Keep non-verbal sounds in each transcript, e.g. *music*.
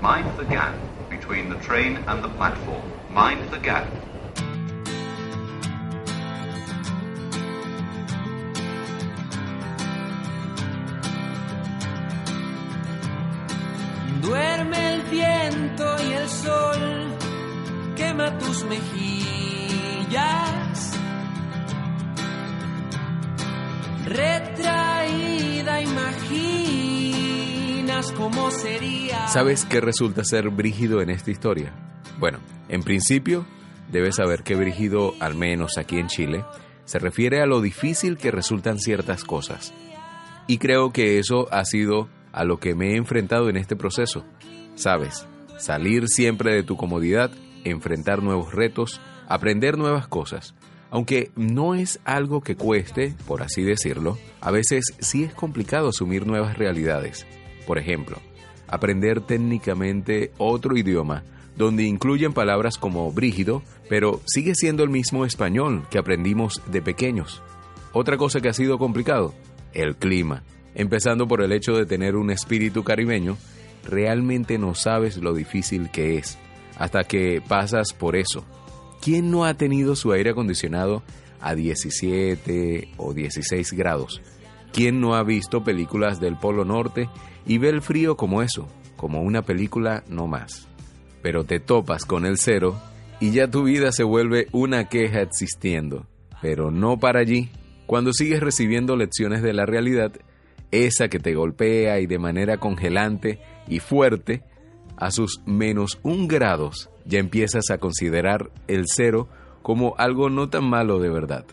Mind the gap between the train and the platform. Mind the gap. Duerme el viento y el sol quema tus mejillas. ¿Sabes qué resulta ser brígido en esta historia? Bueno, en principio, debes saber que brígido, al menos aquí en Chile, se refiere a lo difícil que resultan ciertas cosas. Y creo que eso ha sido a lo que me he enfrentado en este proceso. Sabes, salir siempre de tu comodidad, enfrentar nuevos retos, aprender nuevas cosas. Aunque no es algo que cueste, por así decirlo, a veces sí es complicado asumir nuevas realidades. Por ejemplo, aprender técnicamente otro idioma, donde incluyen palabras como brígido, pero sigue siendo el mismo español que aprendimos de pequeños. Otra cosa que ha sido complicado, el clima. Empezando por el hecho de tener un espíritu caribeño, realmente no sabes lo difícil que es, hasta que pasas por eso. ¿Quién no ha tenido su aire acondicionado a 17 o 16 grados? ¿Quién no ha visto películas del Polo Norte y ve el frío como eso, como una película no más? Pero te topas con el cero y ya tu vida se vuelve una queja existiendo. Pero no para allí. Cuando sigues recibiendo lecciones de la realidad, esa que te golpea y de manera congelante y fuerte, a sus menos un grados ya empiezas a considerar el cero como algo no tan malo de verdad.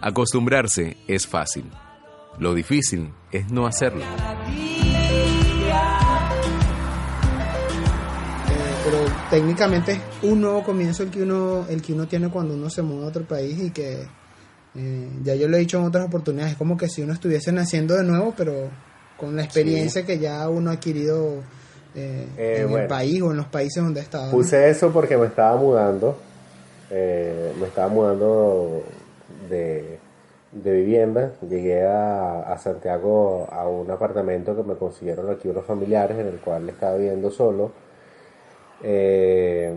Acostumbrarse es fácil. Lo difícil es no hacerlo. Técnicamente es un nuevo comienzo el que uno el que uno tiene cuando uno se muda a otro país y que eh, ya yo lo he dicho en otras oportunidades es como que si uno estuviese naciendo de nuevo pero con la experiencia que ya uno ha adquirido eh, Eh, en el país o en los países donde ¿no? Puse eso porque me estaba mudando. me estaba mudando de, de vivienda. Llegué a, a Santiago a un apartamento que me consiguieron aquí unos familiares en el cual estaba viviendo solo. Eh,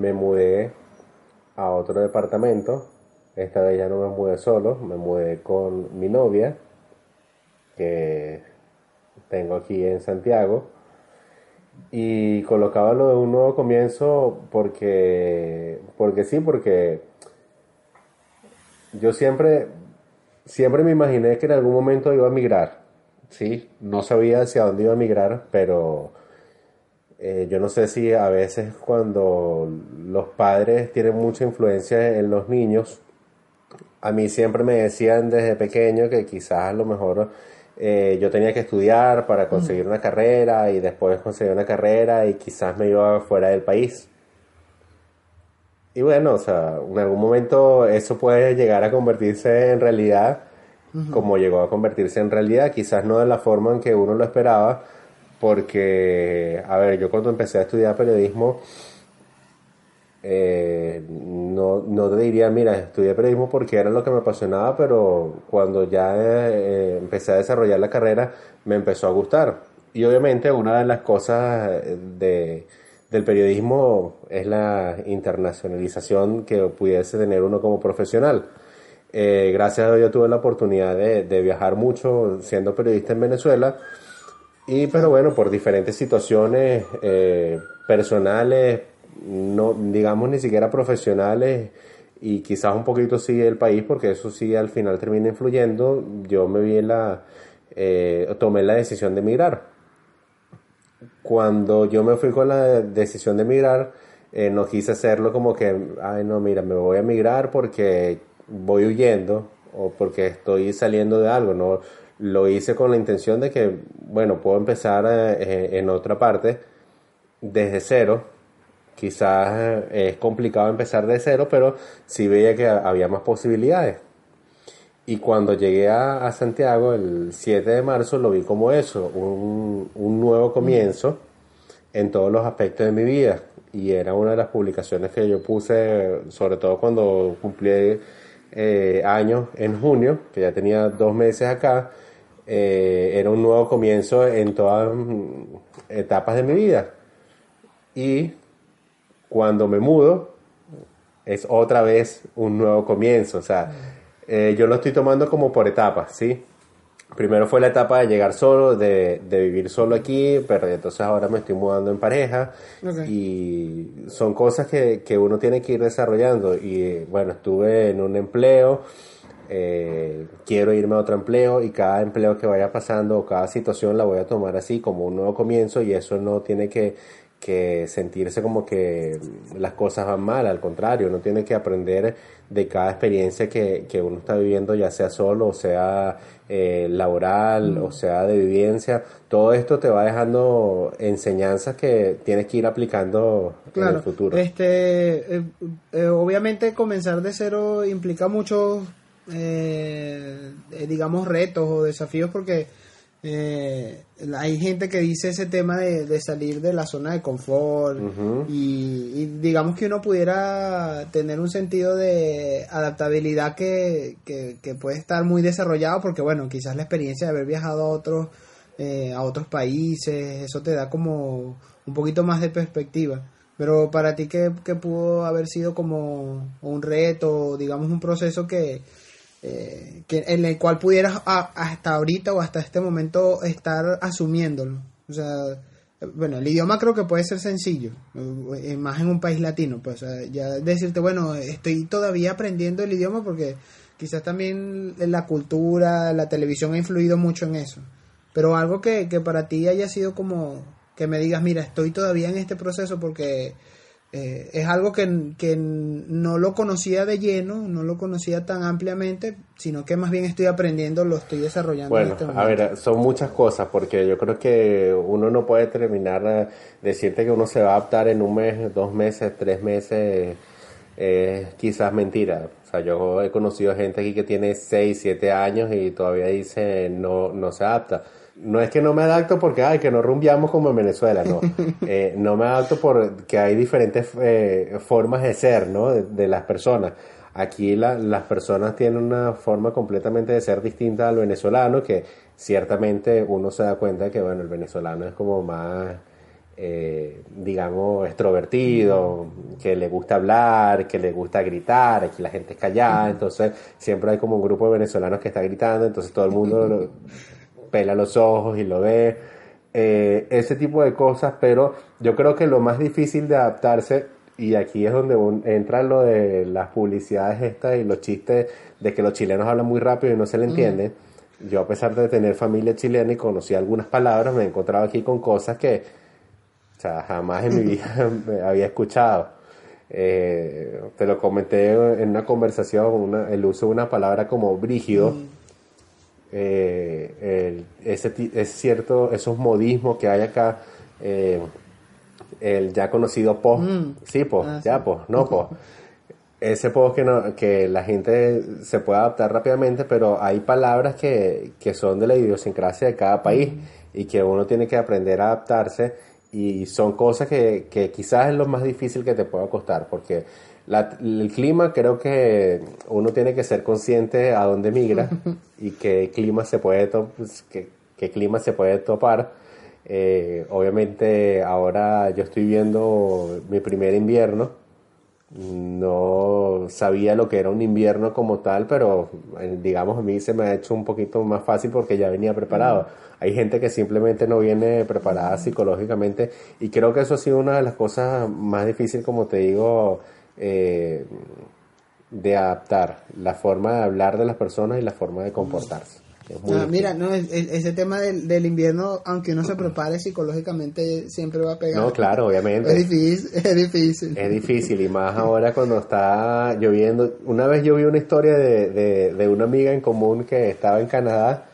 me mudé a otro departamento. Esta vez ya no me mudé solo, me mudé con mi novia, que tengo aquí en Santiago. Y colocaba lo de un nuevo comienzo porque, porque sí, porque yo siempre, siempre me imaginé que en algún momento iba a migrar. Sí, no sabía hacia dónde iba a migrar, pero eh, yo no sé si a veces cuando los padres tienen mucha influencia en los niños, a mí siempre me decían desde pequeño que quizás a lo mejor eh, yo tenía que estudiar para conseguir una carrera y después conseguir una carrera y quizás me iba fuera del país. Y bueno, o sea, en algún momento eso puede llegar a convertirse en realidad, como llegó a convertirse en realidad, quizás no de la forma en que uno lo esperaba, porque, a ver, yo cuando empecé a estudiar periodismo, eh, no, no te diría, mira, estudié periodismo porque era lo que me apasionaba, pero cuando ya eh, empecé a desarrollar la carrera me empezó a gustar. Y obviamente una de las cosas eh, de, del periodismo es la internacionalización que pudiese tener uno como profesional. Eh, gracias a Dios tuve la oportunidad de, de viajar mucho siendo periodista en Venezuela. Y pero bueno, por diferentes situaciones eh, personales, no digamos ni siquiera profesionales y quizás un poquito sí el país, porque eso sí al final termina influyendo, yo me vi en la, eh, tomé la decisión de emigrar. Cuando yo me fui con la decisión de emigrar, eh, no quise hacerlo como que, ay no, mira, me voy a emigrar porque voy huyendo o porque estoy saliendo de algo, no lo hice con la intención de que, bueno, puedo empezar eh, en otra parte desde cero. Quizás eh, es complicado empezar de cero, pero sí veía que había más posibilidades. Y cuando llegué a, a Santiago el 7 de marzo lo vi como eso, un, un nuevo comienzo en todos los aspectos de mi vida. Y era una de las publicaciones que yo puse, sobre todo cuando cumplí eh, años en junio, que ya tenía dos meses acá, eh, era un nuevo comienzo en todas mm, etapas de mi vida. Y cuando me mudo, es otra vez un nuevo comienzo. O sea, eh, yo lo estoy tomando como por etapas, ¿sí? Primero fue la etapa de llegar solo, de, de vivir solo aquí, pero entonces ahora me estoy mudando en pareja y son cosas que, que uno tiene que ir desarrollando. Y bueno, estuve en un empleo, eh, quiero irme a otro empleo y cada empleo que vaya pasando o cada situación la voy a tomar así como un nuevo comienzo y eso no tiene que, que sentirse como que las cosas van mal, al contrario, uno tiene que aprender de cada experiencia que, que uno está viviendo, ya sea solo, o sea eh, laboral, o sea de vivencia, todo esto te va dejando enseñanzas que tienes que ir aplicando en el futuro. este, eh, eh, obviamente comenzar de cero implica muchos, eh, eh, digamos, retos o desafíos porque eh, hay gente que dice ese tema de, de salir de la zona de confort y, y digamos que uno pudiera tener un sentido de adaptabilidad que, que, que puede estar muy desarrollado porque bueno, quizás la experiencia de haber viajado a otros eh, a otros países, eso te da como un poquito más de perspectiva. Pero para ti, ¿qué, qué pudo haber sido como un reto, digamos un proceso que, eh, que en el cual pudieras hasta ahorita o hasta este momento estar asumiéndolo? O sea, eh, bueno, el idioma creo que puede ser sencillo, eh, más en un país latino, pues ya decirte, bueno, estoy todavía aprendiendo el idioma porque quizás también la cultura, la televisión ha influido mucho en eso. Pero algo que, que para ti haya sido como que me digas, mira, estoy todavía en este proceso porque eh, es algo que, que no lo conocía de lleno, no lo conocía tan ampliamente, sino que más bien estoy aprendiendo, lo estoy desarrollando en Bueno, este a ver, son muchas cosas, porque yo creo que uno no puede terminar de decirte que uno se va a adaptar en un mes, dos meses, tres meses, eh, quizás mentira. O sea, yo he conocido gente aquí que tiene seis, siete años y todavía dice no, no se adapta. No es que no me adapto porque, ay, que no rumbiamos como en Venezuela, no. *laughs* Eh, no me adapto porque hay diferentes eh, formas de ser, ¿no? De, de las personas. Aquí la- las personas tienen una forma completamente de ser distinta al venezolano, que ciertamente uno se da cuenta que, bueno, el venezolano es como más, eh, digamos, extrovertido, que le gusta hablar, que le gusta gritar, aquí la gente es callada, entonces siempre hay como un grupo de venezolanos que está gritando, entonces todo el mundo lo- *laughs* pela los ojos y lo ve, eh, ese tipo de cosas, pero yo creo que lo más difícil de adaptarse, y aquí es donde entra lo de las publicidades estas y los chistes de que los chilenos hablan muy rápido y no se le entiende. Yo a pesar de tener familia chilena y conocí algunas palabras, me he encontrado aquí con cosas que o sea, jamás en mi vida *laughs* me había escuchado. Eh, te lo comenté en una conversación, una- el uso de una palabra como brígido. Eh, el- ese, es cierto, esos modismos que hay acá, eh, el ya conocido post, Mm. sí, post, Ah, ya sí. no post. *laughs* Ese post que, no- que la gente se puede adaptar rápidamente, pero hay palabras que, que son de la idiosincrasia de cada país y que uno tiene que aprender a adaptarse y son cosas que, que quizás es lo más difícil que te pueda costar, porque la- el clima creo que uno tiene que ser consciente a dónde migra *laughs* y qué clima se puede, pues, qué, qué clima se puede topar. Eh, obviamente ahora yo estoy viendo mi primer invierno, no sabía lo que era un invierno como tal, pero eh, digamos a mí se me ha hecho un poquito más fácil porque ya venía preparado. Hay gente que simplemente no viene preparada psicológicamente y creo que eso ha sido una de las cosas más difíciles, como te digo, eh, de adaptar la forma de hablar de las personas y la forma de comportarse. Ah, difícil. mira, no, es- es- ese tema del, del invierno, aunque uno se prepare psicológicamente, siempre va a pegar. No, claro, obviamente. Es difícil, *laughs* es difícil. Es difícil y más ahora cuando está lloviendo. Una vez yo vi una historia de, de, de una amiga en común que estaba en Canadá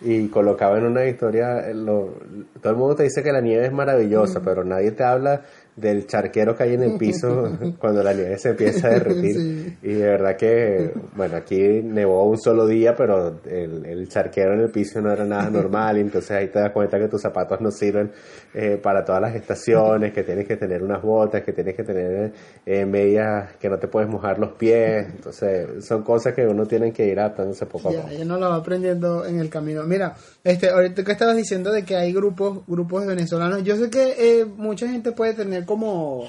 y colocaba en una historia, eh, lo- todo el mundo te dice que la nieve es maravillosa, pero nadie te habla del charquero que hay en el piso *laughs* cuando la nieve se empieza a derretir. Sí. Y de verdad que, bueno, aquí nevó un solo día, pero el, el charquero en el piso no era nada normal, y entonces ahí te das cuenta que tus zapatos no sirven eh, para todas las estaciones, que tienes que tener unas botas, que tienes que tener eh, medias que no te puedes mojar los pies, entonces son cosas que uno tiene que ir adaptándose poco a Ya, poco. ella no la va aprendiendo en el camino. Mira, este, ahorita que estabas diciendo de que hay grupos, grupos de venezolanos, yo sé que eh, mucha gente puede tener como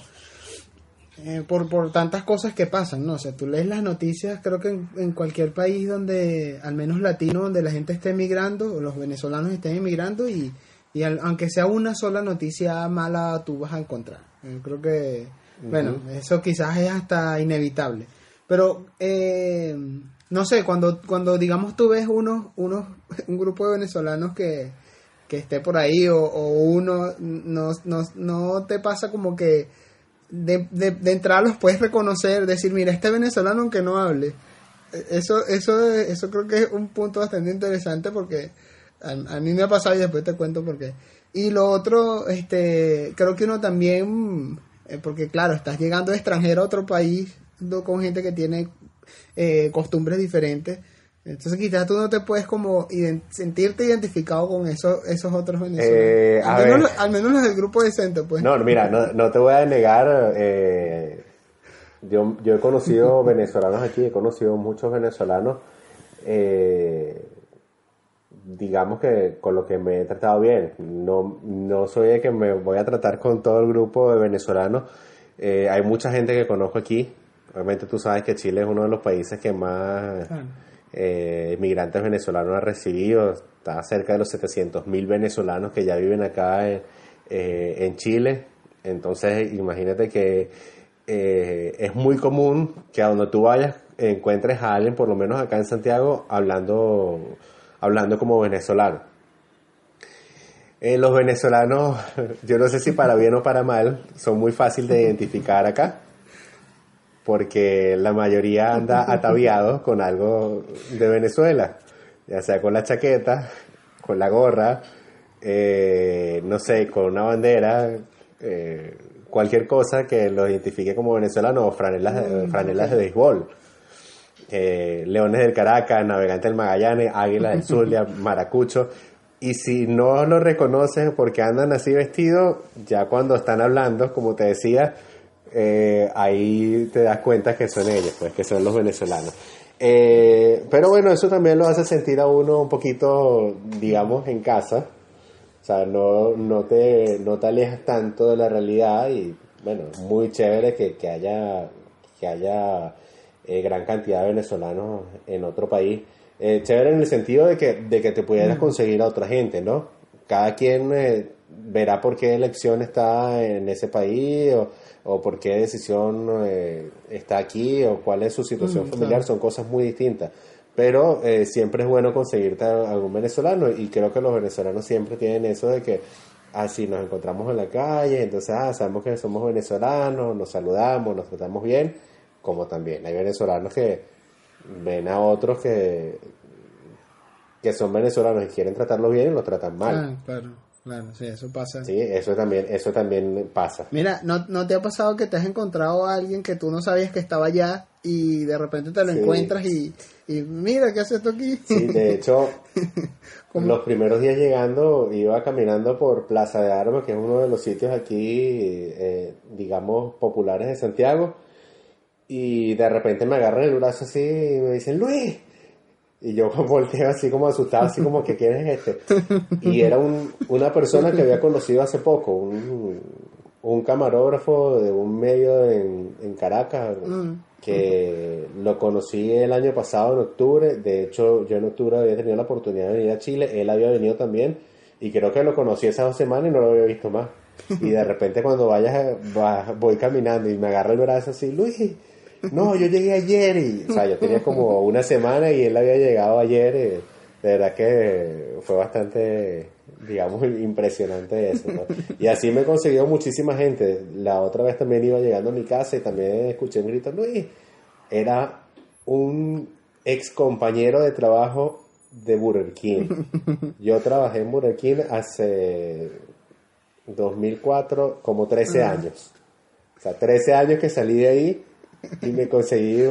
eh, por, por tantas cosas que pasan, ¿no? O sea, tú lees las noticias, creo que en, en cualquier país donde, al menos latino, donde la gente esté emigrando, o los venezolanos estén emigrando, y, y al- aunque sea una sola noticia mala, tú vas a encontrar. Eh, creo que, bueno, eso quizás es hasta inevitable. Pero, eh, no sé, cuando, cuando digamos tú ves unos, unos, *laughs* un grupo de venezolanos que, que esté por ahí, o, uno, no, no, no te pasa como que de, de, de los puedes reconocer, decir, mira, este venezolano aunque no hable. Eh, Eso, eso, eso creo que es un punto bastante interesante porque a, a mí me ha pasado y después te cuento por qué. Y lo otro, este, creo que uno también, eh, porque claro, estás llegando extranjero a otro país con gente que tiene eh, costumbres diferentes. Entonces quizás tú no te puedes como ident- sentirte identificado con esos, esos otros venezolanos. Eh, al, menos, al menos los del grupo decente, pues. No, mira, no, no te voy a negar. eh, yo, yo he conocido *laughs* venezolanos aquí, he conocido muchos venezolanos. eh, digamos que con lo que me he tratado bien. No, no soy de que me voy a tratar con todo el grupo de venezolanos. Hay mucha gente que conozco aquí. Obviamente tú sabes que Chile es uno de los países que más Claro. eh, migrantes venezolanos ha recibido. Está cerca de los 700 mil venezolanos que ya viven acá en, eh, en Chile. Entonces, imagínate que eh, es muy común que a donde tú vayas encuentres a alguien, por lo menos acá en Santiago, hablando, hablando como venezolano. Eh, los venezolanos, *laughs* yo no sé si para bien o para mal, son muy fáciles de identificar acá, porque la mayoría anda *laughs* ataviado con algo de Venezuela, ya sea con la chaqueta, con la gorra, eh, no sé, con una bandera, eh, cualquier cosa que los identifique como venezolanos o franelas, de- franelas de béisbol. Eh, Leones del Caracas, Navegante del Magallanes, Águila del *laughs* Zulia, Maracucho. Y si no lo reconoces porque andan así vestidos, ya cuando están hablando, como te decía, eh, ahí te das cuenta que son ellos, pues que son los venezolanos. Eh, pero bueno, eso también lo hace sentir a uno un poquito, digamos, en casa. O sea, no, no, te, no te alejas tanto de la realidad y bueno, muy chévere que, que haya, que haya eh, gran cantidad de venezolanos en otro país. Eh, chévere en el sentido de que, de que te pudieras conseguir a otra gente, ¿no? Cada quien eh, verá por qué elección está en ese país o, o por qué decisión eh, está aquí o cuál es su situación Mm, familiar, claro. son cosas muy distintas. Pero eh, siempre es bueno conseguirte a algún venezolano y creo que los venezolanos siempre tienen eso de que así nos encontramos en la calle, entonces ah, sabemos que somos venezolanos, nos saludamos, nos tratamos bien, como también hay venezolanos que ven a otros que, que son venezolanos y quieren tratarlos bien y los tratan mal. Ah, claro, claro, sí, eso pasa. Sí, eso también, eso también pasa. Mira, ¿no, ¿no te ha pasado que te has encontrado a alguien que tú no sabías que estaba allá y de repente te lo Sí. encuentras y, y mira, ¿qué haces tú aquí? Sí, de hecho, *laughs* los primeros días llegando iba caminando por Plaza de Armas, que es uno de los sitios aquí, eh, digamos, populares de Santiago, y de repente me agarran el brazo así y me dicen, Luis, y yo *laughs* volteo así como asustado, así como que quién es este. *laughs* Y era un, una persona que había conocido hace poco, un, un camarógrafo de un medio en, en Caracas, Mm. que lo conocí el año pasado en octubre. De hecho, yo en octubre había tenido la oportunidad de venir a Chile, él había venido también, y creo que lo conocí esas dos semanas y no lo había visto más. Y de repente cuando vayas, va- voy caminando y me agarra el brazo así, Luis, no, yo llegué ayer y, o sea, yo tenía como una semana y él había llegado ayer. y de verdad que fue bastante, digamos, impresionante eso. ¿no? Y así me he conseguido muchísima gente. La otra vez también iba llegando a mi casa y también escuché un grito, Luis, era un ex compañero de trabajo de Burger King. Yo trabajé en Burger King hace 2004, como 13 años. O sea, 13 años que salí de ahí y me conseguí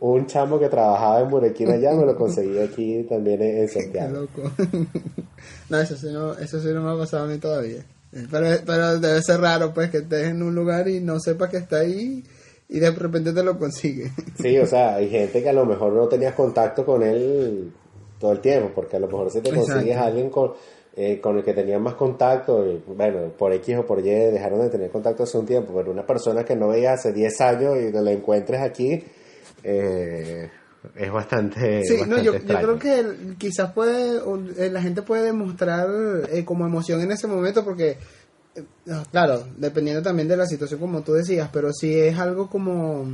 un chamo que trabajaba en King allá, me lo conseguí aquí también en en Qué Santiago. loco. *laughs* no, eso sí no, eso sí no me ha pasado a mí todavía. Pero, pero debe ser raro, pues, que estés en un lugar y no sepas que está ahí y de repente te lo consigue. *laughs* Sí, o sea, hay gente que a lo mejor no tenías contacto con él todo el tiempo, porque a lo mejor si te Exacto. consigues a alguien con, eh, con el que tenían más contacto, y, bueno, por X o por Y dejaron de tener contacto hace un tiempo, pero una persona que no veía hace 10 años y te la encuentres aquí, eh, es bastante. Sí, no, yo, creo que el- quizás puede, o, eh, la gente puede demostrar eh, como emoción en ese momento porque, eh, claro, dependiendo también de la situación como tú decías, pero si es algo como,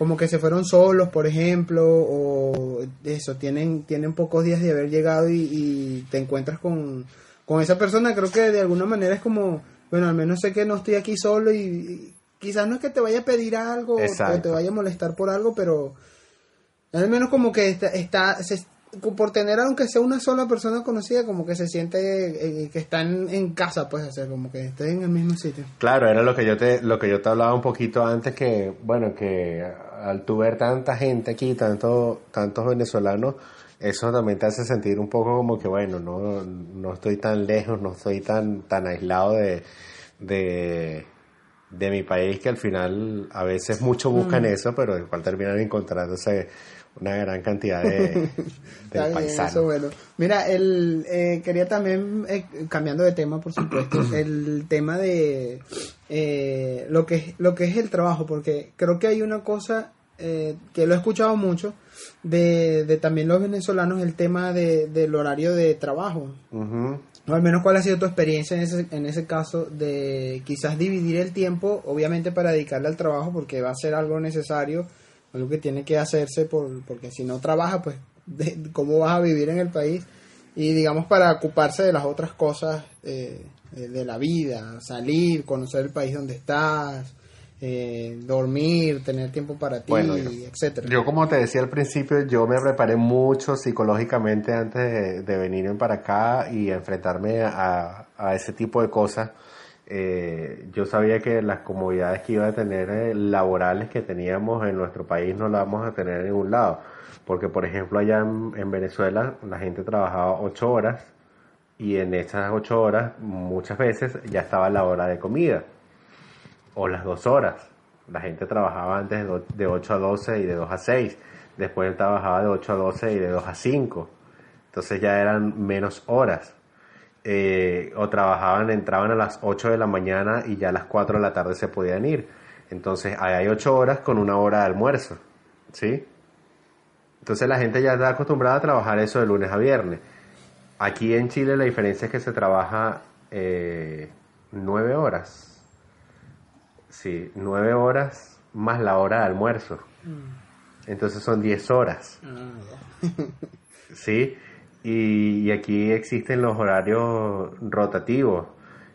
como que se fueron solos, por ejemplo, o eso, tienen, tienen pocos días de haber llegado y, y te encuentras con, con esa persona, creo que de alguna manera es como, bueno, al menos sé que no estoy aquí solo y, y quizás no es que te vaya a pedir algo o te vaya a molestar por algo, pero... Al menos como que está, está se- por tener aunque sea una sola persona conocida, como que se siente eh, que están en casa, pues, o como que estén en el mismo sitio. Claro, era lo que yo te, lo que yo te hablaba un poquito antes que, bueno, que al tu ver tanta gente aquí, tanto, tantos venezolanos, eso también te hace sentir un poco como que, bueno, no, no estoy tan lejos, no estoy tan, tan aislado de, de mi país que al final a veces muchos buscan eso, pero igual terminan encontrándose una gran cantidad de, *laughs* de paisanos. eso bueno. Mira, el, eh, quería también, eh, cambiando de tema, por supuesto, *clears throat* el tema de eh, lo, que, es- lo que es el trabajo, porque creo que hay una cosa eh, que lo he escuchado mucho de, de también los venezolanos, el tema de, del horario de trabajo. O al menos cuál ha sido tu experiencia en ese, en ese caso de quizás dividir el tiempo, obviamente para dedicarle al trabajo, porque va a ser algo necesario, algo que tiene que hacerse, por, porque si no trabaja, pues *laughs* de- cómo vas a vivir en el país, y digamos para ocuparse de las otras cosas eh, de la vida, salir, conocer el país donde estás, eh, dormir, tener tiempo para ti, Bueno, etcétera. Yo como te decía al principio, yo me preparé mucho psicológicamente antes de, de venirme para acá y enfrentarme a, a ese tipo de cosas. Eh, yo sabía que las comodidades que iba a tener eh, laborales que teníamos en nuestro país no las vamos a tener en ningún lado. Porque, por ejemplo, allá en, en Venezuela la gente trabajaba ocho horas y en esas ocho horas muchas veces ya estaba la hora de comida o las dos horas. La gente trabajaba antes de do- de 8 a 12 y de 2 a 6. Después trabajaba de 8 a 12 y de 2 a 5. Entonces ya eran menos horas. Eh, o trabajaban, entraban a las 8 de la mañana y ya a las 4 de la tarde se podían ir. Entonces ahí hay 8 horas con una hora de almuerzo. ¿Sí? Entonces la gente ya está acostumbrada a trabajar eso de lunes a viernes. Aquí en Chile la diferencia es que se trabaja eh, 9 horas. Sí, 9 horas más la hora de almuerzo. Entonces son 10 horas. *laughs* ¿sí? Y, y aquí existen los horarios rotativos.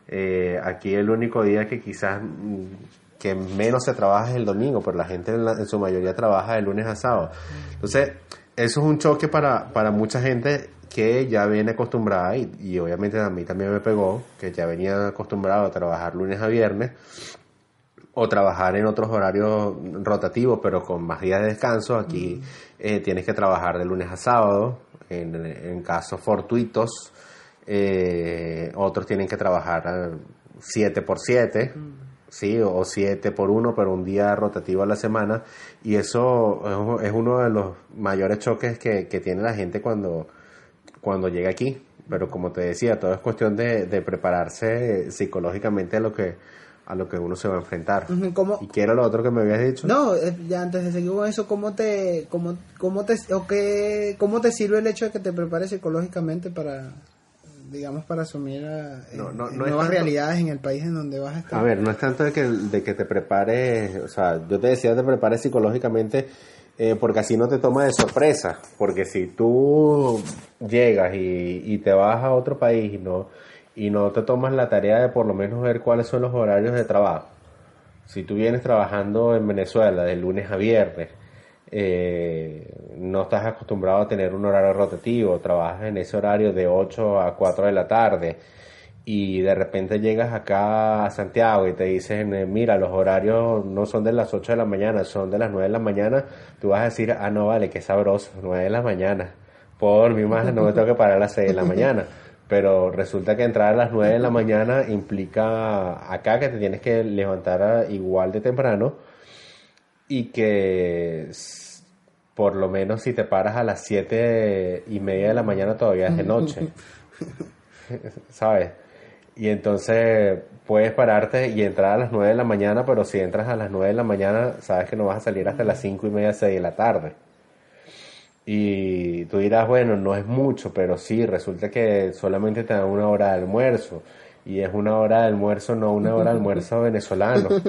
Eh, aquí el único día que quizás mm, que menos se trabaja es el domingo, pero la gente en, la- en su mayoría trabaja de lunes a sábado. Entonces, eso es un choque para, para mucha gente que ya viene acostumbrada y, y obviamente a mí también me pegó, que ya venía acostumbrado a trabajar lunes a viernes o trabajar en otros horarios rotativos, pero con más días de descanso. Aquí eh, tienes que trabajar de lunes a sábado, en, en casos fortuitos. eh, otros tienen que trabajar 7 por 7, ¿sí? o 7 por 1, pero un día rotativo a la semana. Y eso es, es uno de los mayores choques que, que tiene la gente cuando, cuando llega aquí. Pero como te decía, todo es cuestión de, de prepararse psicológicamente a lo que a lo que uno se va a enfrentar. Ujú, ¿Cómo, ¿Y qué era lo otro que me habías dicho? No, eh, ya antes de seguir con eso, ¿cómo te, cómo, cómo te, o qué, cómo te sirve el hecho de que te prepares psicológicamente para, digamos, para asumir a- No, no, eh, no es nuevas tanto- realidades en el país en donde vas a estar? A ver, no es tanto de que, de que te prepares, o sea, yo te decía te prepares psicológicamente eh, porque así no te toma de sorpresa, porque si tú llegas y, y te vas a otro país y no, y no te tomas la tarea de por lo menos ver cuáles son los horarios de trabajo, si tú vienes trabajando en Venezuela de lunes a viernes, eh, no estás acostumbrado a tener un horario rotativo, trabajas en ese horario de 8 a 4 de la tarde y de repente llegas acá a Santiago y te dicen, eh, mira, los horarios no son de las 8 de la mañana, son de las 9 de la mañana, tú vas a decir, ah, no, vale, qué sabroso, 9 de la mañana. Por mi madre, no me tengo que parar a las 6 de la mañana. *laughs* Pero resulta que entrar a las 9 de la mañana implica acá que te tienes que levantar igual de temprano y que por lo menos si te paras a las 7 y media de la mañana todavía es de noche. *laughs* ¿sabes? Y entonces puedes pararte y entrar a las 9 de la mañana, pero si entras a las 9 de la mañana, sabes que no vas a salir hasta las 5 y media, 6 de la tarde. Y tú dirás, bueno, no es mucho, pero sí, resulta que solamente te dan una hora de almuerzo. Y es una hora de almuerzo, no una hora de almuerzo venezolano. *laughs*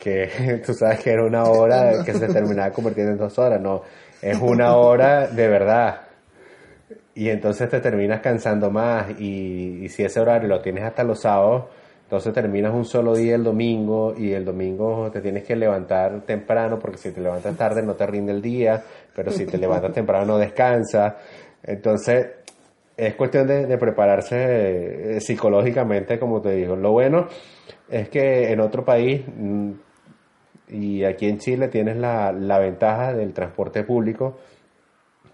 Que *laughs* tú sabes que era una hora que se terminaba convirtiendo en dos horas. No, es una hora de verdad. Y entonces te terminas cansando más. Y, y si ese horario lo tienes hasta los sábados, entonces terminas un solo día el domingo y el domingo te tienes que levantar temprano porque si te levantas tarde no te rinde el día, pero si te levantas temprano no descansas. Entonces es cuestión de, prepararse eh, psicológicamente, como te digo. Lo bueno es que en otro país mm, y aquí en Chile tienes la, la ventaja del transporte público.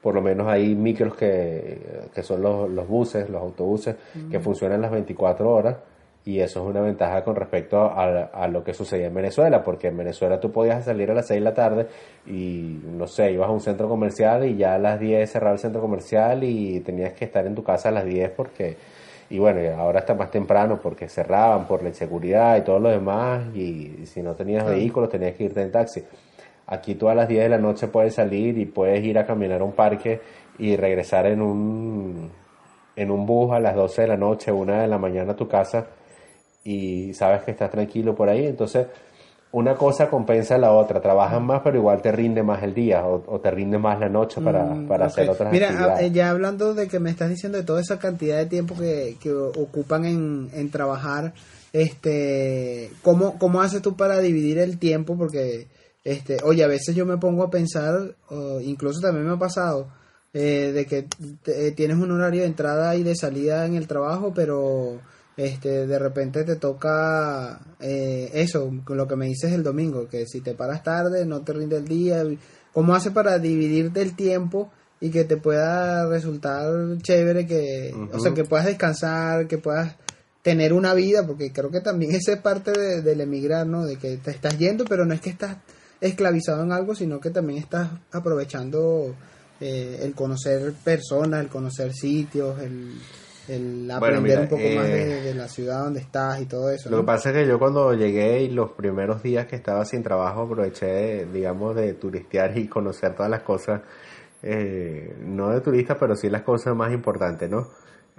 Por lo menos hay micros que, que son los, los buses, los autobuses, que funcionan las 24 horas y eso es una ventaja con respecto a, a, lo que sucedía en Venezuela, porque en Venezuela tú podías salir a las 6 de la tarde y, no sé, ibas a un centro comercial y ya a las 10 cerraba el centro comercial y tenías que estar en tu casa a las 10 porque, y bueno, ahora está más temprano porque cerraban por la inseguridad y todo lo demás y, si no tenías vehículos tenías que irte en taxi. Aquí tú a las 10 de la noche puedes salir y puedes ir a caminar a un parque y regresar en un, en un bus a las 12 de la noche, 1 de la mañana a tu casa y sabes que estás tranquilo por ahí, entonces una cosa compensa a la otra, trabajas más pero igual te rinde más el día o, te rinde más la noche para, Mm, para hacer otras Mira, actividades. ah, ya hablando de que me estás diciendo de toda esa cantidad de tiempo que, que ocupan en, en trabajar, este, ¿cómo, ¿cómo haces tú para dividir el tiempo? Porque, este, oye, a veces yo me pongo a pensar, o incluso también me ha pasado, eh, de que te- tienes un horario de entrada y de salida en el trabajo, pero este de repente te toca eh, eso, lo que me dices el domingo, que si te paras tarde no te rinde el día. ¿Cómo hace para dividirte el tiempo y que te pueda resultar chévere, que, o sea, que puedas descansar, que puedas tener una vida, porque creo que también esa es parte de- del emigrar, ¿no? De que te estás yendo, pero no es que estás esclavizado en algo, sino que también estás aprovechando eh, el conocer personas, el conocer sitios, el, el Bueno, aprender mira, un poco más eh, de, de la ciudad donde estás y todo eso. Lo ¿no? que pasa es que yo cuando llegué y los primeros días que estaba sin trabajo aproveché, digamos, de turistear y conocer todas las cosas, eh, no de turista, pero sí las cosas más importantes, ¿no?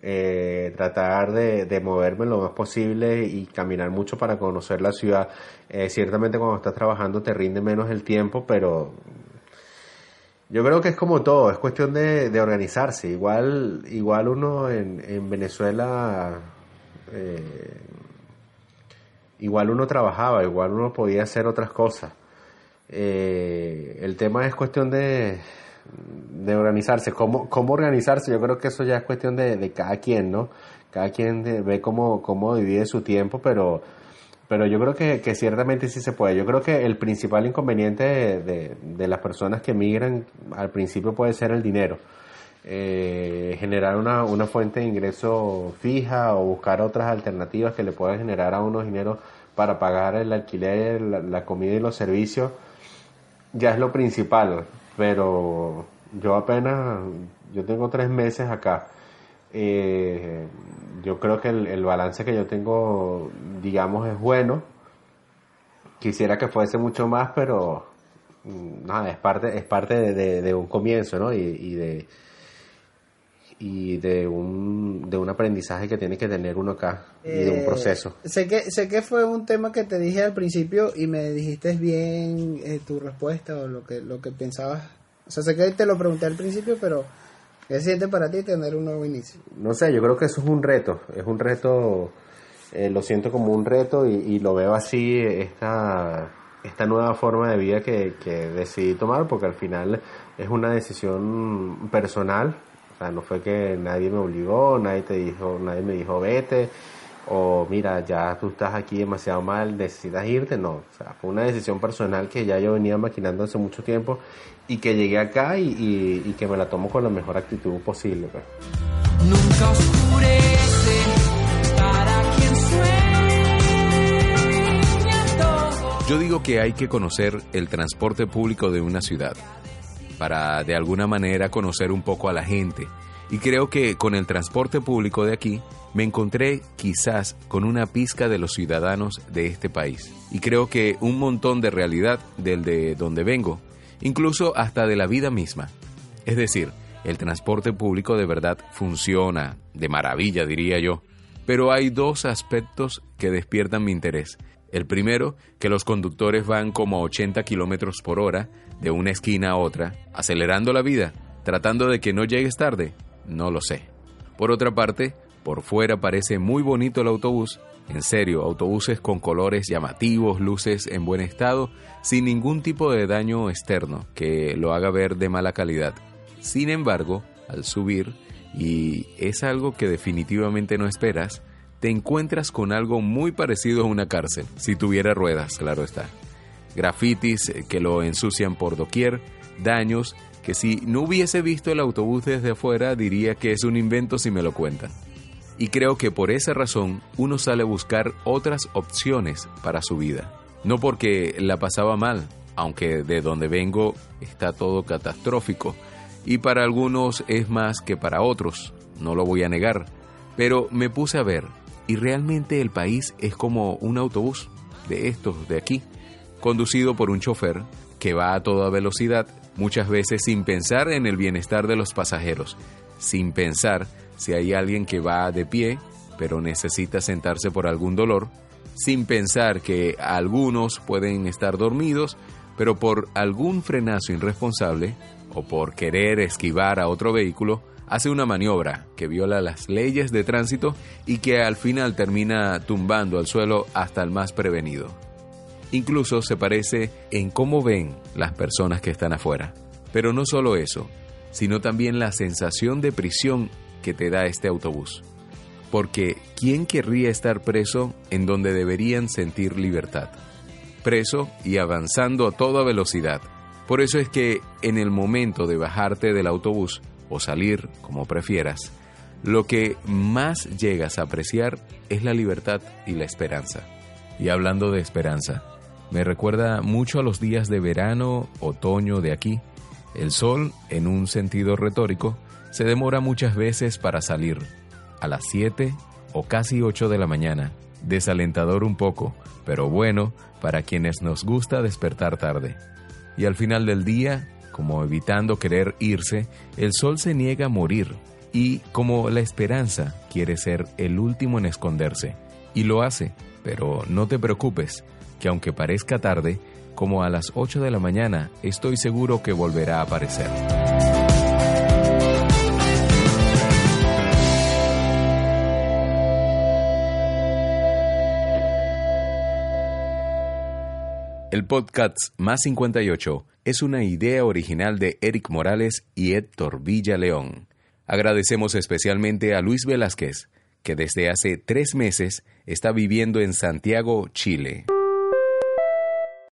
Eh, tratar de, de moverme lo más posible y caminar mucho para conocer la ciudad. Eh, ciertamente cuando estás trabajando te rinde menos el tiempo, pero yo creo que es como todo, es cuestión de, de organizarse. Igual, igual uno en, en Venezuela, eh, igual uno trabajaba, igual uno podía hacer otras cosas. Eh, el tema es cuestión de, de organizarse. ¿Cómo, ¿Cómo organizarse? Yo creo que eso ya es cuestión de, de cada quien, ¿no? Cada quien ve cómo, cómo divide su tiempo, pero, pero yo creo que, que ciertamente sí se puede. Yo creo que el principal inconveniente de, de- las personas que migran al principio puede ser el dinero. Eh, generar una, una fuente de ingreso fija o buscar otras alternativas que le puedan generar a uno dinero para pagar el alquiler, la, la comida y los servicios, ya es lo principal. Pero yo apenas, yo tengo tres meses acá. Eh, yo creo que el, el balance que yo tengo, digamos, es bueno. Quisiera que fuese mucho más, pero mm, nada, es parte, es parte de, de- de un comienzo, ¿no? Y, y de y de un, de un aprendizaje que tiene que tener uno acá y de un Eh, proceso. Sé que, sé que fue un tema que te dije al principio y me dijiste bien eh, tu respuesta o lo que, lo que pensabas. O sea, sé que te lo pregunté al principio, pero ¿qué siente para ti tener un nuevo inicio? No sé, yo creo que eso es un reto, es un reto, eh, lo siento como un reto y, y lo veo así, esta, esta nueva forma de vida que, que decidí tomar, porque al final es una decisión personal, o sea, no fue que nadie me obligó, nadie te dijo, nadie me dijo vete, o mira, ya tú estás aquí demasiado mal, necesitas irte, no, o sea, fue una decisión personal que ya yo venía maquinando hace mucho tiempo y que llegué acá y, y- y que me la tomo con la mejor actitud posible. pues. Nunca oscurece para quien sueña todo. Yo digo que hay que conocer el transporte público de una ciudad para de alguna manera conocer un poco a la gente Y creo que con el transporte público de aquí me encontré quizás con una pizca de los ciudadanos de este país. Y creo que un montón de realidad del de donde vengo, incluso hasta de la vida misma. Es decir, el transporte público de verdad funciona, de maravilla diría yo. Pero hay dos aspectos que despiertan mi interés. El primero, que los conductores van como a 80 kilómetros por hora de una esquina a otra, acelerando la vida, tratando de que no llegues tarde. No lo sé. Por otra parte, por fuera parece muy bonito el autobús. En serio, autobuses con colores llamativos, luces en buen estado, sin ningún tipo de daño externo que lo haga ver de mala calidad. Sin embargo, al subir, y es algo que definitivamente no esperas, te encuentras con algo muy parecido a una cárcel, si tuviera ruedas, claro está. Grafitis que lo ensucian por doquier, daños que si no hubiese visto el autobús desde afuera diría que es un invento si me lo cuentan. Y creo que por esa razón uno sale a buscar otras opciones para su vida. No porque la pasaba mal, aunque de donde vengo está todo catastrófico, y para algunos es más que para otros, no lo voy a negar, pero me puse a ver, y realmente el país es como un autobús de estos de aquí, conducido por un chofer que va a toda velocidad muchas veces sin pensar en el bienestar de los pasajeros, sin pensar si hay alguien que va de pie pero necesita sentarse por algún dolor, sin pensar que algunos pueden estar dormidos, pero por algún frenazo irresponsable o por querer esquivar a otro vehículo, hace una maniobra que viola las leyes de tránsito y que al final termina tumbando al suelo hasta el más prevenido. Incluso se parece en cómo ven las personas que están afuera. Pero no solo eso, sino también la sensación de prisión que te da este autobús. Porque ¿quién querría estar preso en donde deberían sentir libertad? Preso y avanzando a toda velocidad. Por eso es que en el momento de bajarte del autobús o salir, como prefieras, lo que más llegas a apreciar es la libertad y la esperanza. Y hablando de esperanza, me recuerda mucho a los días de verano, otoño de aquí. El sol, en un sentido retórico, se demora muchas veces para salir, a las 7 o casi 8 de la mañana. Desalentador un poco, pero bueno para quienes nos gusta despertar tarde. Y al final del día, como evitando querer irse, el sol se niega a morir y como la esperanza quiere ser el último en esconderse. Y lo hace, pero no te preocupes, que aunque parezca tarde, como a las 8 de la mañana, estoy seguro que volverá a aparecer. El podcast Más 58 es una idea original de Eric Morales y Héctor Villa León. Agradecemos especialmente a Luis Velázquez, que desde hace tres meses está viviendo en Santiago, Chile.